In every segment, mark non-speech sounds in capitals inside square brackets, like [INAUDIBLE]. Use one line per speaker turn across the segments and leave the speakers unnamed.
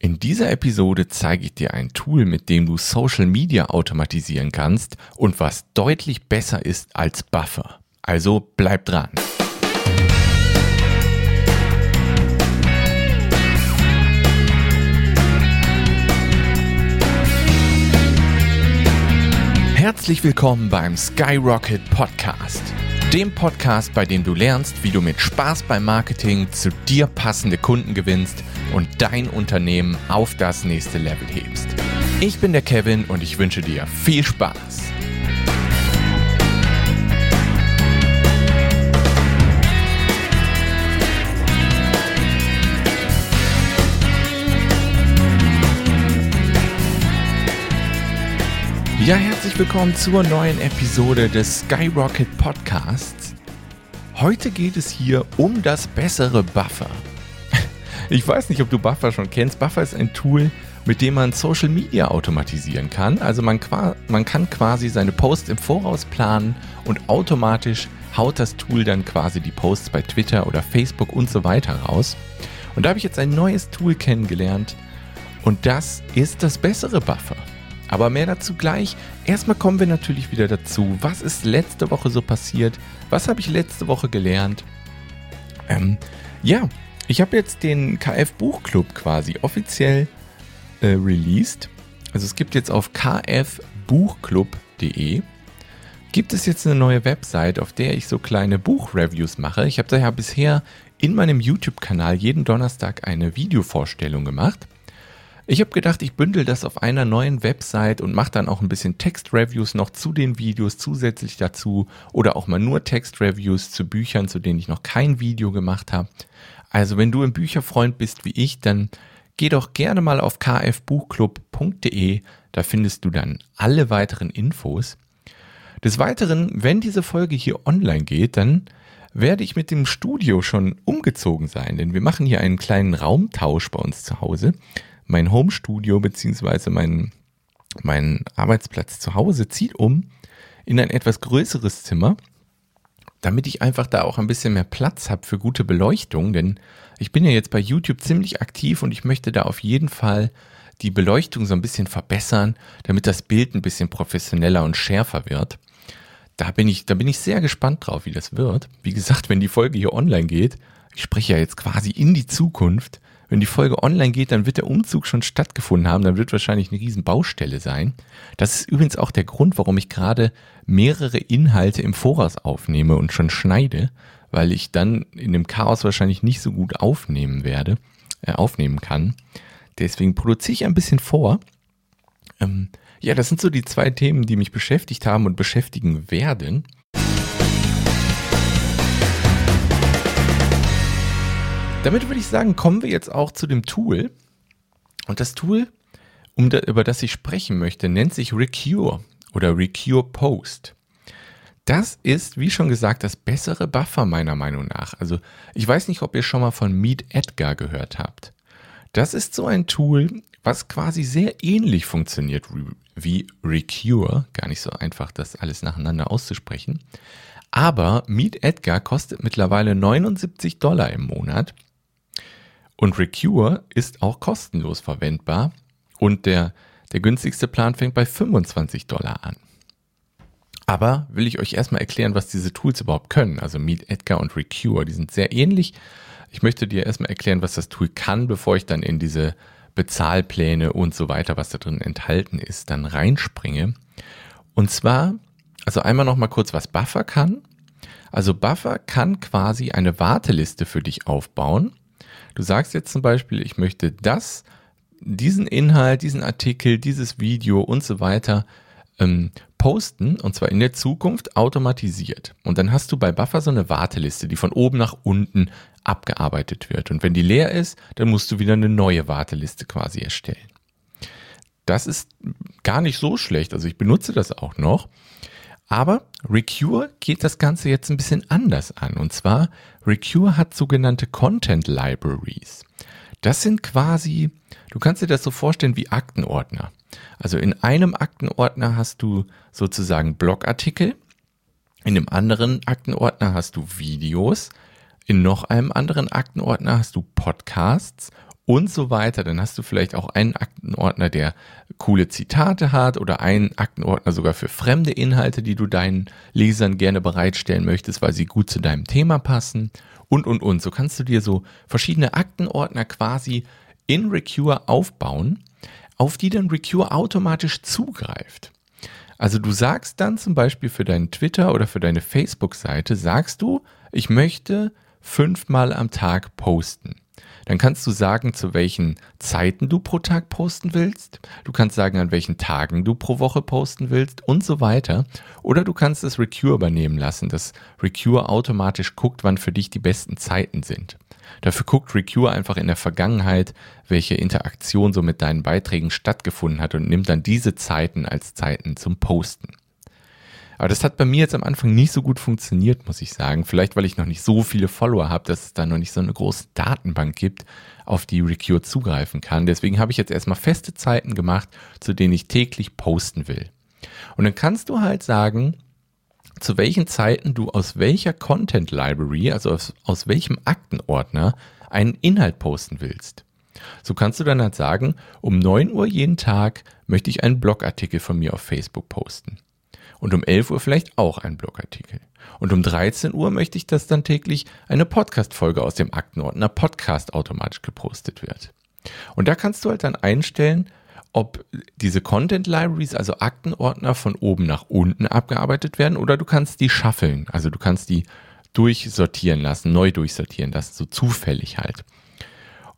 In dieser Episode zeige ich dir ein Tool, mit dem du Social Media automatisieren kannst und was deutlich besser ist als Buffer. Also bleib dran. Herzlich willkommen beim Skyrocket Podcast. Dem Podcast, bei dem du lernst, wie du mit Spaß beim Marketing zu dir passende Kunden gewinnst und dein Unternehmen auf das nächste Level hebst. Ich bin der Kevin und ich wünsche dir viel Spaß. Ja, herzlich willkommen zur neuen Episode des Skyrocket Podcasts. Heute geht es hier um das bessere Buffer. [LAUGHS] Ich weiß nicht, ob du Buffer schon kennst. Buffer ist ein Tool, mit dem man Social Media automatisieren kann. Also man, man kann quasi seine Posts im Voraus planen und automatisch haut das Tool dann quasi die Posts bei Twitter oder Facebook und so weiter raus. Und da habe ich jetzt ein neues Tool kennengelernt und das ist das bessere Buffer. Aber mehr dazu gleich. Erstmal kommen wir natürlich wieder dazu. Was ist letzte Woche so passiert? Was habe ich letzte Woche gelernt? Ähm, ja, ich habe jetzt den KF Buchclub quasi offiziell äh, released. Also es gibt jetzt auf kfbuchclub.de gibt es jetzt eine neue Website, auf der ich so kleine Buchreviews mache. Ich habe daher bisher in meinem YouTube-Kanal jeden Donnerstag eine Videovorstellung gemacht. Ich habe gedacht, ich bündel das auf einer neuen Website und mache dann auch ein bisschen Textreviews noch zu den Videos zusätzlich dazu oder auch mal nur Textreviews zu Büchern, zu denen ich noch kein Video gemacht habe. Also wenn du ein Bücherfreund bist wie ich, dann geh doch gerne mal auf kfbuchclub.de, da findest du dann alle weiteren Infos. Des Weiteren, wenn diese Folge hier online geht, dann werde ich mit dem Studio schon umgezogen sein, denn wir machen hier einen kleinen Raumtausch bei uns zu Hause mein Homestudio beziehungsweise mein, mein Arbeitsplatz zu Hause zieht um in ein etwas größeres Zimmer, damit ich einfach da auch ein bisschen mehr Platz habe für gute Beleuchtung, denn ich bin ja jetzt bei YouTube ziemlich aktiv und ich möchte da auf jeden Fall die Beleuchtung so ein bisschen verbessern, damit das Bild ein bisschen professioneller und schärfer wird. Da bin ich, da bin ich sehr gespannt drauf, wie das wird. Wie gesagt, wenn die Folge hier online geht, ich spreche ja jetzt quasi in die Zukunft, wenn die Folge online geht, dann wird der Umzug schon stattgefunden haben. Dann wird wahrscheinlich eine riesen Baustelle sein. Das ist übrigens auch der Grund, warum ich gerade mehrere Inhalte im Voraus aufnehme und schon schneide, weil ich dann in dem Chaos wahrscheinlich nicht so gut aufnehmen werde, äh, aufnehmen kann. Deswegen produziere ich ein bisschen vor. Ähm, ja, das sind so die zwei Themen, die mich beschäftigt haben und beschäftigen werden. Damit würde ich sagen, kommen wir jetzt auch zu dem Tool. Und das Tool, um da, über das ich sprechen möchte, nennt sich Recure oder Recure Post. Das ist, wie schon gesagt, das bessere Buffer meiner Meinung nach. Also ich weiß nicht, ob ihr schon mal von Meet Edgar gehört habt. Das ist so ein Tool, was quasi sehr ähnlich funktioniert wie Recure. Gar nicht so einfach, das alles nacheinander auszusprechen. Aber Meet Edgar kostet mittlerweile 79 Dollar im Monat und Recure ist auch kostenlos verwendbar und der, der günstigste Plan fängt bei 25 Dollar an. Aber will ich euch erstmal erklären, was diese Tools überhaupt können. Also Meet Edgar und Recure, die sind sehr ähnlich. Ich möchte dir erstmal erklären, was das Tool kann, bevor ich dann in diese Bezahlpläne und so weiter, was da drin enthalten ist, dann reinspringe. Und zwar, also einmal noch mal kurz, was Buffer kann. Also Buffer kann quasi eine Warteliste für dich aufbauen Du sagst jetzt zum Beispiel, ich möchte das, diesen Inhalt, diesen Artikel, dieses Video und so weiter ähm, posten und zwar in der Zukunft automatisiert. Und dann hast du bei Buffer so eine Warteliste, die von oben nach unten abgearbeitet wird. Und wenn die leer ist, dann musst du wieder eine neue Warteliste quasi erstellen. Das ist gar nicht so schlecht. Also ich benutze das auch noch. Aber Recure geht das Ganze jetzt ein bisschen anders an. Und zwar, Recure hat sogenannte Content Libraries. Das sind quasi, du kannst dir das so vorstellen wie Aktenordner. Also in einem Aktenordner hast du sozusagen Blogartikel, in einem anderen Aktenordner hast du Videos, in noch einem anderen Aktenordner hast du Podcasts und so weiter. Dann hast du vielleicht auch einen Aktenordner, der coole Zitate hat oder einen Aktenordner sogar für fremde Inhalte, die du deinen Lesern gerne bereitstellen möchtest, weil sie gut zu deinem Thema passen und, und, und. So kannst du dir so verschiedene Aktenordner quasi in Recure aufbauen, auf die dann Recure automatisch zugreift. Also du sagst dann zum Beispiel für deinen Twitter oder für deine Facebook-Seite, sagst du, ich möchte fünfmal am Tag posten. Dann kannst du sagen, zu welchen Zeiten du pro Tag posten willst. Du kannst sagen, an welchen Tagen du pro Woche posten willst und so weiter. Oder du kannst das Recure übernehmen lassen, dass Recure automatisch guckt, wann für dich die besten Zeiten sind. Dafür guckt Recure einfach in der Vergangenheit, welche Interaktion so mit deinen Beiträgen stattgefunden hat und nimmt dann diese Zeiten als Zeiten zum Posten. Aber das hat bei mir jetzt am Anfang nicht so gut funktioniert, muss ich sagen. Vielleicht, weil ich noch nicht so viele Follower habe, dass es da noch nicht so eine große Datenbank gibt, auf die Recure zugreifen kann. Deswegen habe ich jetzt erstmal feste Zeiten gemacht, zu denen ich täglich posten will. Und dann kannst du halt sagen, zu welchen Zeiten du aus welcher Content Library, also aus, aus welchem Aktenordner, einen Inhalt posten willst. So kannst du dann halt sagen, um 9 Uhr jeden Tag möchte ich einen Blogartikel von mir auf Facebook posten. Und um 11 Uhr vielleicht auch ein Blogartikel. Und um 13 Uhr möchte ich, dass dann täglich eine Podcast-Folge aus dem Aktenordner Podcast automatisch gepostet wird. Und da kannst du halt dann einstellen, ob diese Content Libraries, also Aktenordner von oben nach unten abgearbeitet werden oder du kannst die shuffeln. Also du kannst die durchsortieren lassen, neu durchsortieren lassen, so zufällig halt.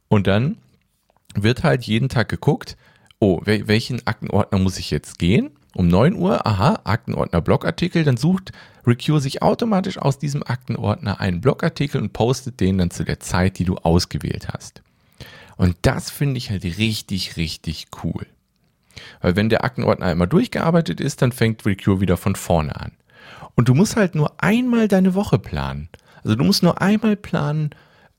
Und dann wird halt jeden Tag geguckt, oh, welchen Aktenordner muss ich jetzt gehen? Um 9 Uhr, aha, Aktenordner Blogartikel, dann sucht Recure sich automatisch aus diesem Aktenordner einen Blogartikel und postet den dann zu der Zeit, die du ausgewählt hast. Und das finde ich halt richtig, richtig cool. Weil wenn der Aktenordner einmal durchgearbeitet ist, dann fängt Recure wieder von vorne an. Und du musst halt nur einmal deine Woche planen. Also du musst nur einmal planen,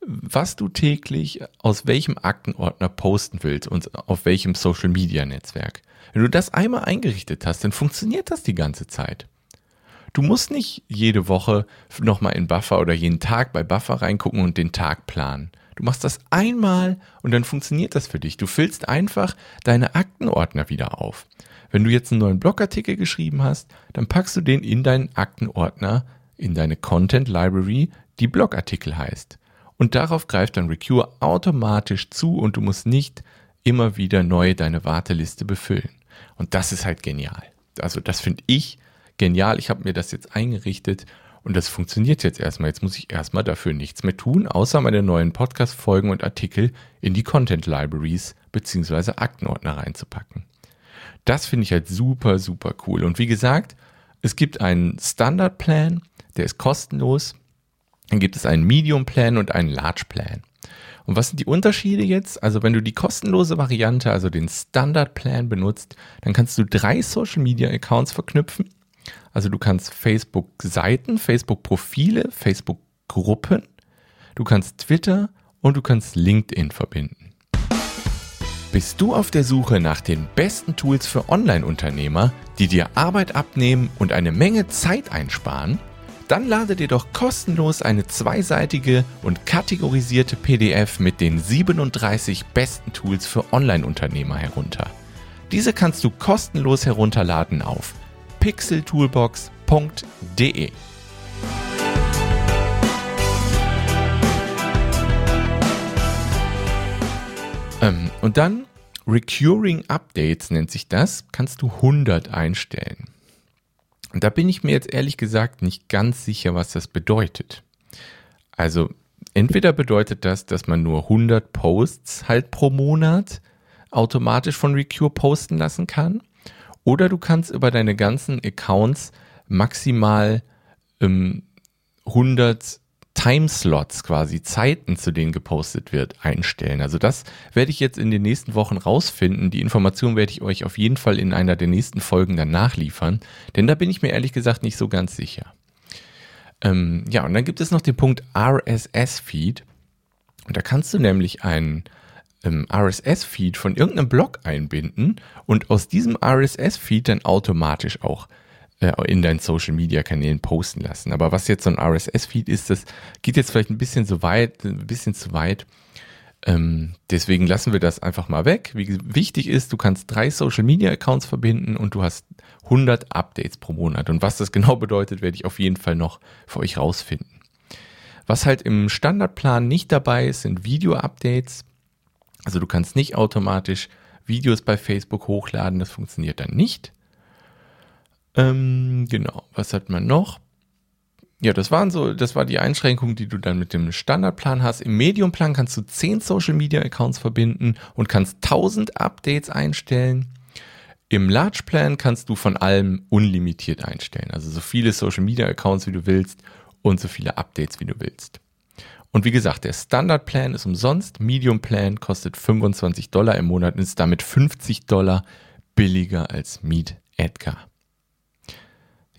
was du täglich aus welchem Aktenordner posten willst und auf welchem Social Media Netzwerk. Wenn du das einmal eingerichtet hast, dann funktioniert das die ganze Zeit. Du musst nicht jede Woche nochmal in Buffer oder jeden Tag bei Buffer reingucken und den Tag planen. Du machst das einmal und dann funktioniert das für dich. Du füllst einfach deine Aktenordner wieder auf. Wenn du jetzt einen neuen Blogartikel geschrieben hast, dann packst du den in deinen Aktenordner, in deine Content Library, die Blogartikel heißt. Und darauf greift dann Recure automatisch zu und du musst nicht immer wieder neu deine Warteliste befüllen. Und das ist halt genial. Also das finde ich genial. Ich habe mir das jetzt eingerichtet und das funktioniert jetzt erstmal. Jetzt muss ich erstmal dafür nichts mehr tun, außer meine neuen Podcast-Folgen und Artikel in die Content Libraries beziehungsweise Aktenordner reinzupacken. Das finde ich halt super, super cool. Und wie gesagt, es gibt einen Standard-Plan, der ist kostenlos. Dann gibt es einen Medium-Plan und einen Large-Plan. Und was sind die Unterschiede jetzt? Also wenn du die kostenlose Variante, also den Standard Plan benutzt, dann kannst du drei Social Media Accounts verknüpfen. Also du kannst Facebook Seiten, Facebook Profile, Facebook Gruppen, du kannst Twitter und du kannst LinkedIn verbinden. Bist du auf der Suche nach den besten Tools für Online-Unternehmer, die dir Arbeit abnehmen und eine Menge Zeit einsparen? Dann lade dir doch kostenlos eine zweiseitige und kategorisierte PDF mit den 37 besten Tools für Online-Unternehmer herunter. Diese kannst du kostenlos herunterladen auf pixeltoolbox.de. Ähm, und dann Recurring Updates nennt sich das, kannst du 100 einstellen. Und da bin ich mir jetzt ehrlich gesagt nicht ganz sicher, was das bedeutet. Also entweder bedeutet das, dass man nur 100 Posts halt pro Monat automatisch von Recure posten lassen kann. Oder du kannst über deine ganzen Accounts maximal ähm, 100 Timeslots quasi, Zeiten, zu denen gepostet wird, einstellen. Also das werde ich jetzt in den nächsten Wochen rausfinden. Die Information werde ich euch auf jeden Fall in einer der nächsten Folgen dann nachliefern, denn da bin ich mir ehrlich gesagt nicht so ganz sicher. Ähm, ja, und dann gibt es noch den Punkt RSS-Feed. Und da kannst du nämlich einen ähm, RSS-Feed von irgendeinem Blog einbinden und aus diesem RSS-Feed dann automatisch auch in deinen Social Media Kanälen posten lassen. Aber was jetzt so ein RSS-Feed ist, das geht jetzt vielleicht ein bisschen so weit, ein bisschen zu weit. Ähm, deswegen lassen wir das einfach mal weg. Wie wichtig ist, du kannst drei Social Media Accounts verbinden und du hast 100 Updates pro Monat. Und was das [LAUGHS] genau bedeutet, werde ich auf jeden Fall noch für euch rausfinden. Was halt im Standardplan nicht dabei ist, sind Video-Updates. Also du kannst nicht automatisch Videos bei Facebook hochladen, das funktioniert dann nicht. Ähm, genau, was hat man noch? Ja, das waren so, das war die Einschränkung, die du dann mit dem Standardplan hast. Im Mediumplan kannst du 10 Social Media Accounts verbinden und kannst 1000 Updates einstellen. Im Large Plan kannst du von allem unlimitiert einstellen. Also so viele Social Media Accounts, wie du willst und so viele Updates, wie du willst. Und wie gesagt, der Standard Plan ist umsonst. Medium Plan kostet 25 Dollar im Monat und ist damit 50 Dollar billiger als Meet Edgar.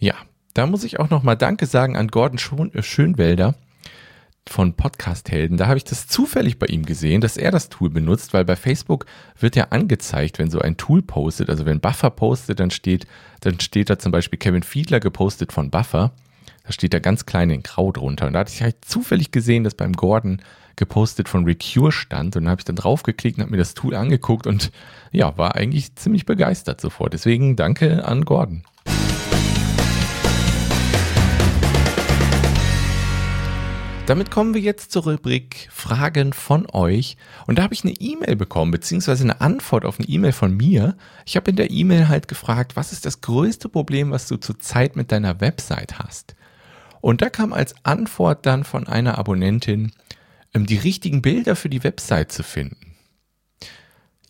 Ja, da muss ich auch nochmal Danke sagen an Gordon äh, Schönwälder von Podcast Helden. Da habe ich das zufällig bei ihm gesehen, dass er das Tool benutzt, weil bei Facebook wird ja angezeigt, wenn so ein Tool postet, also wenn Buffer postet, dann steht, dann steht da zum Beispiel Kevin Fiedler gepostet von Buffer. Da steht da ganz klein in Grau drunter. Und da hatte ich halt zufällig gesehen, dass beim Gordon gepostet von Recure stand. Und dann habe ich dann draufgeklickt und habe mir das Tool angeguckt und ja, war eigentlich ziemlich begeistert sofort. Deswegen danke an Gordon. Damit kommen wir jetzt zur Rubrik Fragen von euch. Und da habe ich eine E-Mail bekommen, beziehungsweise eine Antwort auf eine E-Mail von mir. Ich habe in der E-Mail halt gefragt, was ist das größte Problem, was du zurzeit mit deiner Website hast? Und da kam als Antwort dann von einer Abonnentin, ähm, die richtigen Bilder für die Website zu finden.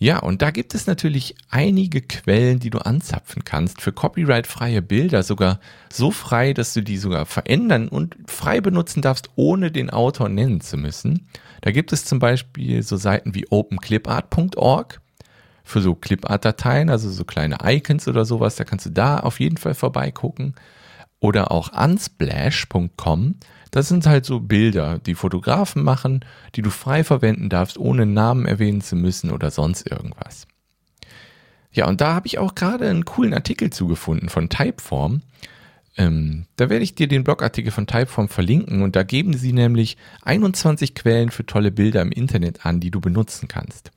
Ja, und da gibt es natürlich einige Quellen, die du anzapfen kannst für copyrightfreie Bilder, sogar so frei, dass du die sogar verändern und frei benutzen darfst, ohne den Autor nennen zu müssen. Da gibt es zum Beispiel so Seiten wie openclipart.org für so Clipart-Dateien, also so kleine Icons oder sowas, da kannst du da auf jeden Fall vorbeigucken. Oder auch unsplash.com, das sind halt so Bilder, die Fotografen machen, die du frei verwenden darfst, ohne Namen erwähnen zu müssen oder sonst irgendwas. Ja, und da habe ich auch gerade einen coolen Artikel zugefunden von Typeform. Ähm, da werde ich dir den Blogartikel von Typeform verlinken und da geben sie nämlich 21 Quellen für tolle Bilder im Internet an, die du benutzen kannst.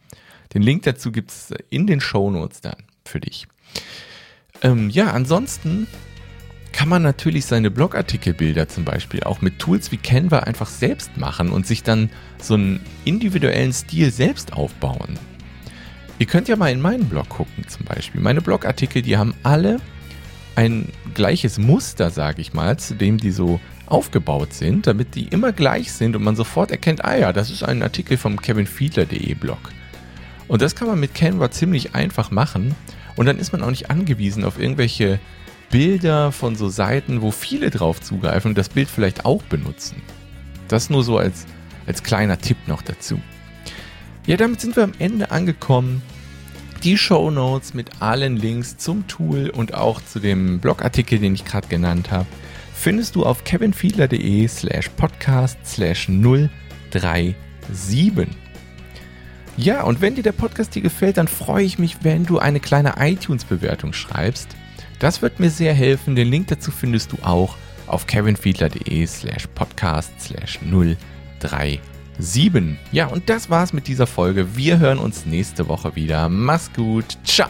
Den Link dazu gibt es in den Show Notes dann für dich. Ähm, ja, ansonsten kann man natürlich seine Blogartikelbilder zum Beispiel auch mit Tools wie Canva einfach selbst machen und sich dann so einen individuellen Stil selbst aufbauen. Ihr könnt ja mal in meinen Blog gucken zum Beispiel. Meine Blogartikel, die haben alle ein gleiches Muster, sage ich mal, zu dem die so aufgebaut sind, damit die immer gleich sind und man sofort erkennt, ah ja, das ist ein Artikel vom kevinfiedler.de Blog. Und das kann man mit Canva ziemlich einfach machen und dann ist man auch nicht angewiesen auf irgendwelche Bilder von so Seiten, wo viele drauf zugreifen und das Bild vielleicht auch benutzen. Das nur so als, als kleiner Tipp noch dazu. Ja, damit sind wir am Ende angekommen. Die Show Notes mit allen Links zum Tool und auch zu dem Blogartikel, den ich gerade genannt habe, findest du auf kevinfiedler.de slash podcast slash 037. Ja, und wenn dir der Podcast hier gefällt, dann freue ich mich, wenn du eine kleine iTunes-Bewertung schreibst. Das wird mir sehr helfen. Den Link dazu findest du auch auf kevinfiedler.de slash podcast slash 037. Ja, und das war's mit dieser Folge. Wir hören uns nächste Woche wieder. Mach's gut. Ciao.